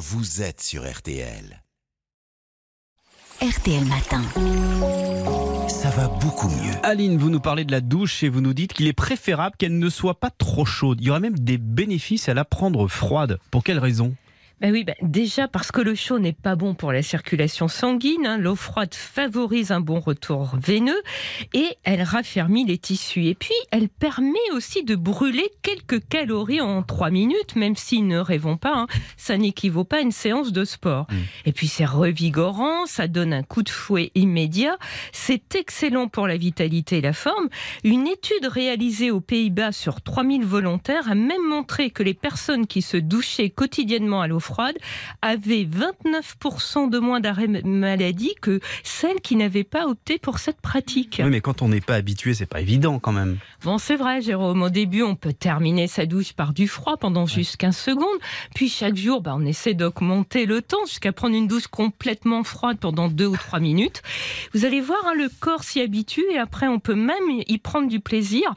vous êtes sur RTL. RTL Matin. Ça va beaucoup mieux. Aline, vous nous parlez de la douche et vous nous dites qu'il est préférable qu'elle ne soit pas trop chaude. Il y aurait même des bénéfices à la prendre froide. Pour quelle raison? Ben oui, ben déjà parce que le chaud n'est pas bon pour la circulation sanguine. hein. L'eau froide favorise un bon retour veineux et elle raffermit les tissus. Et puis, elle permet aussi de brûler quelques calories en 3 minutes, même si ne rêvons pas, hein, ça n'équivaut pas à une séance de sport. Et puis, c'est revigorant, ça donne un coup de fouet immédiat. C'est excellent pour la vitalité et la forme. Une étude réalisée aux Pays-Bas sur 3000 volontaires a même montré que les personnes qui se douchaient quotidiennement à l'eau froide avaient 29% de moins d'arrêt maladie que celles qui n'avaient pas opté pour cette pratique. Oui, mais quand on n'est pas habitué, c'est pas évident quand même. Bon, c'est vrai, Jérôme. Au début, on peut terminer sa douche par du froid pendant juste 15 secondes. Puis chaque jour, bah, on essaie d'augmenter le temps jusqu'à prendre une douche complètement froide pendant 2 ou 3 minutes. Vous allez voir, hein, le corps s'y habitue et après, on peut même y prendre du plaisir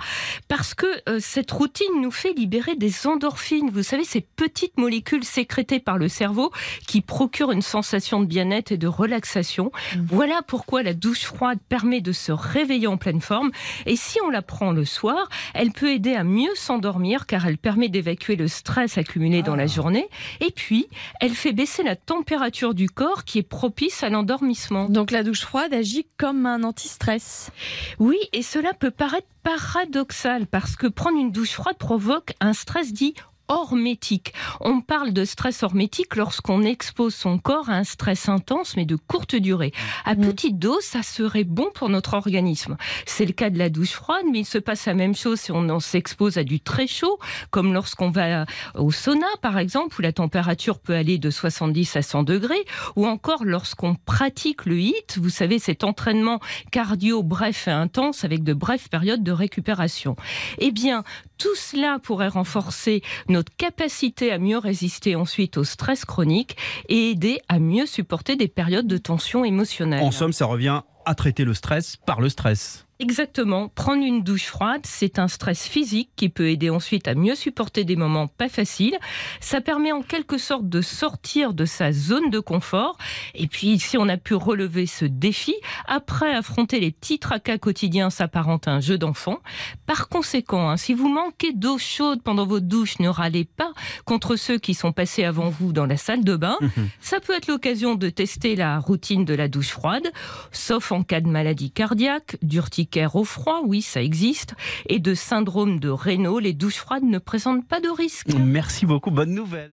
parce que euh, cette routine nous fait libérer des endorphines. Vous savez, ces petites molécules sécrétées par le cerveau qui procurent une sensation de bien-être et de relaxation. Voilà pourquoi la douche froide permet de se réveiller en pleine forme. Et si on la prend le soir, elle peut aider à mieux s'endormir car elle permet d'évacuer le stress accumulé dans la journée. Et puis, elle fait baisser la température du corps qui est propice à l'endormissement. Donc la douche froide agit comme un anti-stress. Oui, et cela peut paraître paradoxal parce que prendre une douche froide provoque un stress dit hormétique. On parle de stress hormétique lorsqu'on expose son corps à un stress intense mais de courte durée. À petite dose, ça serait bon pour notre organisme. C'est le cas de la douche froide, mais il se passe la même chose si on s'expose à du très chaud, comme lorsqu'on va au sauna par exemple, où la température peut aller de 70 à 100 degrés, ou encore lorsqu'on pratique le HIIT, vous savez cet entraînement cardio bref et intense avec de brèves périodes de récupération. Eh bien, tout cela pourrait renforcer notre capacité à mieux résister ensuite au stress chronique et aider à mieux supporter des périodes de tension émotionnelle. En somme, ça revient à traiter le stress par le stress. Exactement. Prendre une douche froide, c'est un stress physique qui peut aider ensuite à mieux supporter des moments pas faciles. Ça permet en quelque sorte de sortir de sa zone de confort. Et puis, si on a pu relever ce défi, après affronter les petits tracas quotidiens s'apparente à un jeu d'enfant. Par conséquent, hein, si vous manquez d'eau chaude pendant votre douche, ne râlez pas contre ceux qui sont passés avant vous dans la salle de bain. Ça peut être l'occasion de tester la routine de la douche froide, sauf en cas de maladie cardiaque, d'urticaire au froid, oui, ça existe, et de syndrome de Raynaud, les douches froides ne présentent pas de risque. Merci beaucoup, bonne nouvelle.